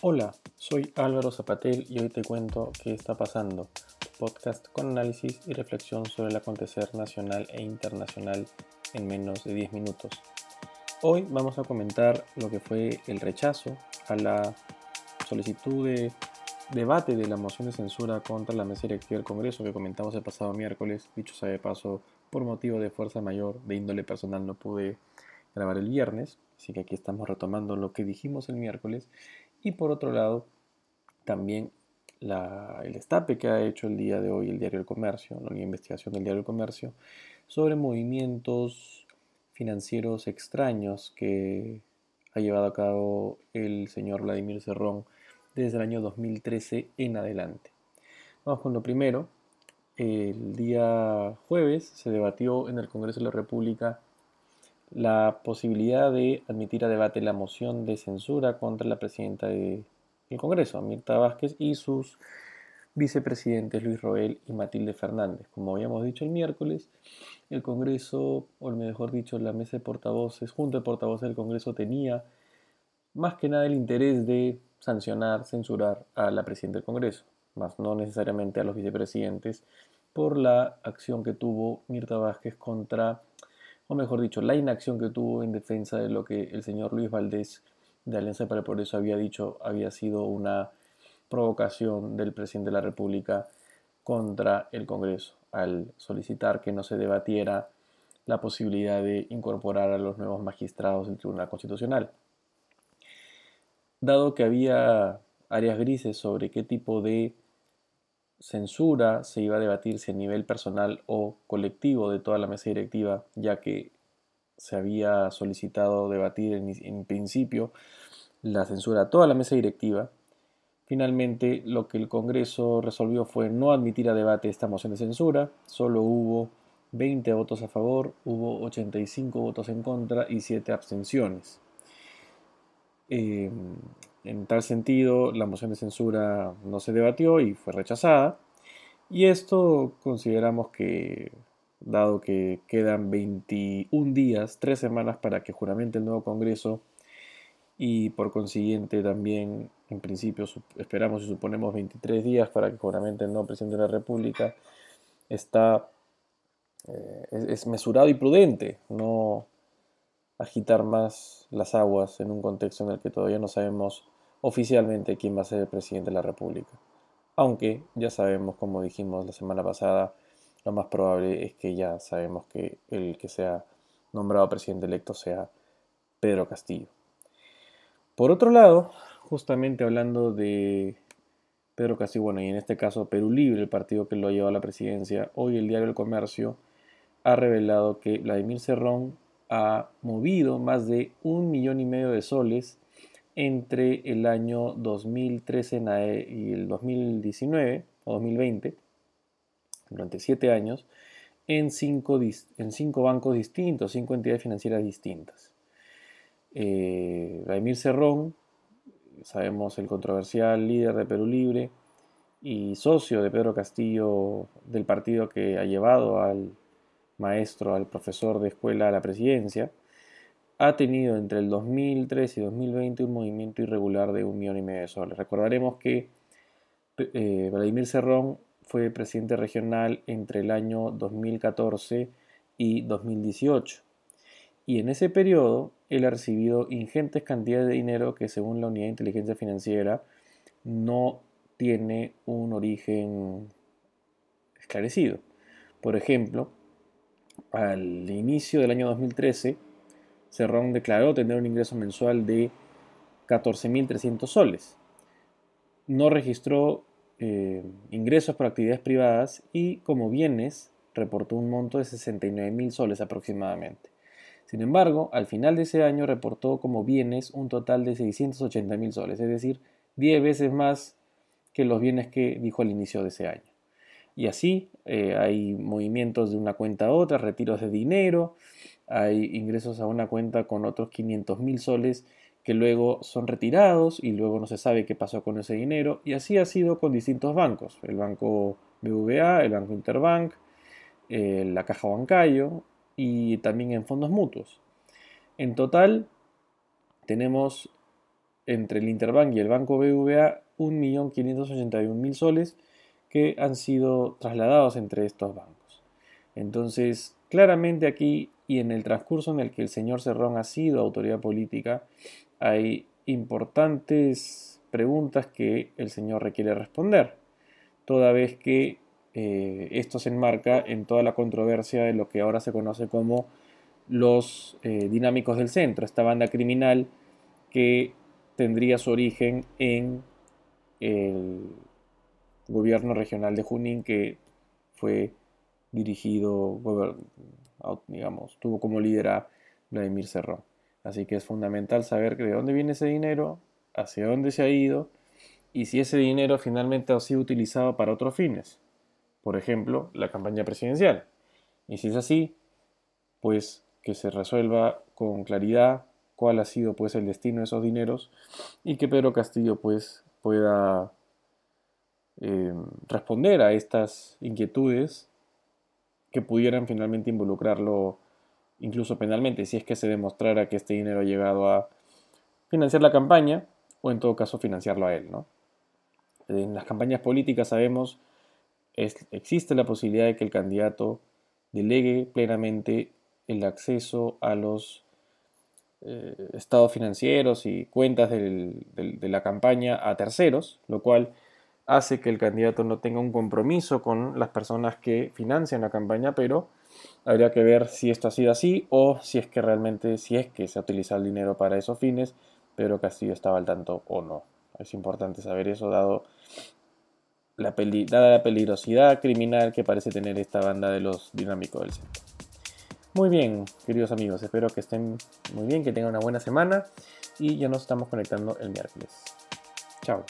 Hola, soy Álvaro Zapatel y hoy te cuento qué está pasando. Podcast con análisis y reflexión sobre el acontecer nacional e internacional en menos de 10 minutos. Hoy vamos a comentar lo que fue el rechazo a la solicitud de debate de la moción de censura contra la mesa directiva del Congreso que comentamos el pasado miércoles. Dicho sea de paso, por motivo de fuerza mayor de índole personal no pude grabar el viernes, así que aquí estamos retomando lo que dijimos el miércoles y por otro lado, también el estape que ha hecho el día de hoy el Diario del Comercio, la investigación del Diario del Comercio, sobre movimientos financieros extraños que ha llevado a cabo el señor Vladimir Cerrón desde el año 2013 en adelante. Vamos con lo primero. El día jueves se debatió en el Congreso de la República la posibilidad de admitir a debate la moción de censura contra la presidenta del Congreso, Mirta Vázquez, y sus vicepresidentes Luis Roel y Matilde Fernández. Como habíamos dicho el miércoles, el Congreso, o mejor dicho, la mesa de portavoces, junto de portavoces del Congreso, tenía más que nada el interés de sancionar, censurar a la presidenta del Congreso, más no necesariamente a los vicepresidentes, por la acción que tuvo Mirta Vázquez contra o mejor dicho, la inacción que tuvo en defensa de lo que el señor Luis Valdés de Alianza para el Progreso había dicho había sido una provocación del presidente de la República contra el Congreso, al solicitar que no se debatiera la posibilidad de incorporar a los nuevos magistrados del Tribunal Constitucional. Dado que había áreas grises sobre qué tipo de censura se iba a debatirse a nivel personal o colectivo de toda la mesa directiva, ya que se había solicitado debatir en, principio la censura a toda la mesa directiva. Finalmente, lo que el Congreso resolvió fue no admitir a debate esta moción de censura. Solo hubo 20 votos a favor, hubo 85 votos en contra y 7 abstenciones. Eh, en tal sentido, la moción de censura no se debatió y fue rechazada. Y esto consideramos que, dado que quedan 21 días, 3 semanas para que juramente el nuevo Congreso y por consiguiente también, en principio, esperamos y suponemos 23 días para que juramente el nuevo presidente de la República, está, eh, es mesurado y prudente, no agitar más las aguas en un contexto en el que todavía no sabemos oficialmente quién va a ser el presidente de la República. Aunque ya sabemos, como dijimos la semana pasada, lo más probable es que ya sabemos que el que sea nombrado presidente electo sea Pedro Castillo. Por otro lado, justamente hablando de Pedro Castillo, bueno, y en este caso Perú Libre, el partido que lo ha llevado a la presidencia, hoy el diario El Comercio ha revelado que Vladimir Cerrón ha movido más de un millón y medio de soles entre el año 2013 y el 2019 o 2020, durante siete años, en cinco, en cinco bancos distintos, cinco entidades financieras distintas. Eh, Vladimir Cerrón, sabemos el controversial líder de Perú Libre y socio de Pedro Castillo del partido que ha llevado al maestro, al profesor de escuela a la presidencia, ha tenido entre el 2013 y 2020 un movimiento irregular de un millón y medio de soles. Recordaremos que eh, Vladimir Cerrón fue presidente regional entre el año 2014 y 2018. Y en ese periodo él ha recibido ingentes cantidades de dinero que según la Unidad de Inteligencia Financiera no tiene un origen esclarecido. Por ejemplo, al inicio del año 2013, Cerrón declaró tener un ingreso mensual de 14.300 soles. No registró eh, ingresos por actividades privadas y como bienes reportó un monto de 69.000 soles aproximadamente. Sin embargo, al final de ese año reportó como bienes un total de 680.000 soles, es decir, 10 veces más que los bienes que dijo al inicio de ese año. Y así eh, hay movimientos de una cuenta a otra, retiros de dinero, hay ingresos a una cuenta con otros 500 mil soles que luego son retirados y luego no se sabe qué pasó con ese dinero. Y así ha sido con distintos bancos, el banco BVA, el banco Interbank, eh, la caja bancario y también en fondos mutuos. En total tenemos entre el Interbank y el Banco BVA 1.581.000 soles que han sido trasladados entre estos bancos. Entonces, claramente aquí y en el transcurso en el que el señor Cerrón ha sido autoridad política, hay importantes preguntas que el señor requiere responder, toda vez que eh, esto se enmarca en toda la controversia de lo que ahora se conoce como los eh, dinámicos del centro, esta banda criminal que tendría su origen en el gobierno regional de Junín que fue dirigido, digamos, tuvo como líder Vladimir Cerrón. Así que es fundamental saber de dónde viene ese dinero, hacia dónde se ha ido y si ese dinero finalmente ha sido utilizado para otros fines. Por ejemplo, la campaña presidencial. Y si es así, pues que se resuelva con claridad cuál ha sido pues el destino de esos dineros y que Pedro Castillo pues pueda eh, responder a estas inquietudes que pudieran finalmente involucrarlo incluso penalmente si es que se demostrara que este dinero ha llegado a financiar la campaña o en todo caso financiarlo a él. ¿no? En las campañas políticas sabemos existe la posibilidad de que el candidato delegue plenamente el acceso a los eh, estados financieros y cuentas de la campaña a terceros, lo cual hace que el candidato no tenga un compromiso con las personas que financian la campaña, pero habría que ver si esto ha sido así o si es que realmente, si es que se ha utilizado el dinero para esos fines, pero Castillo estaba al tanto o no. Es importante saber eso dado la dada la peligrosidad criminal que parece tener esta banda de los dinámicos del centro. Muy bien, queridos amigos, espero que estén muy bien, que tengan una buena semana y ya nos estamos conectando el miércoles. Chao.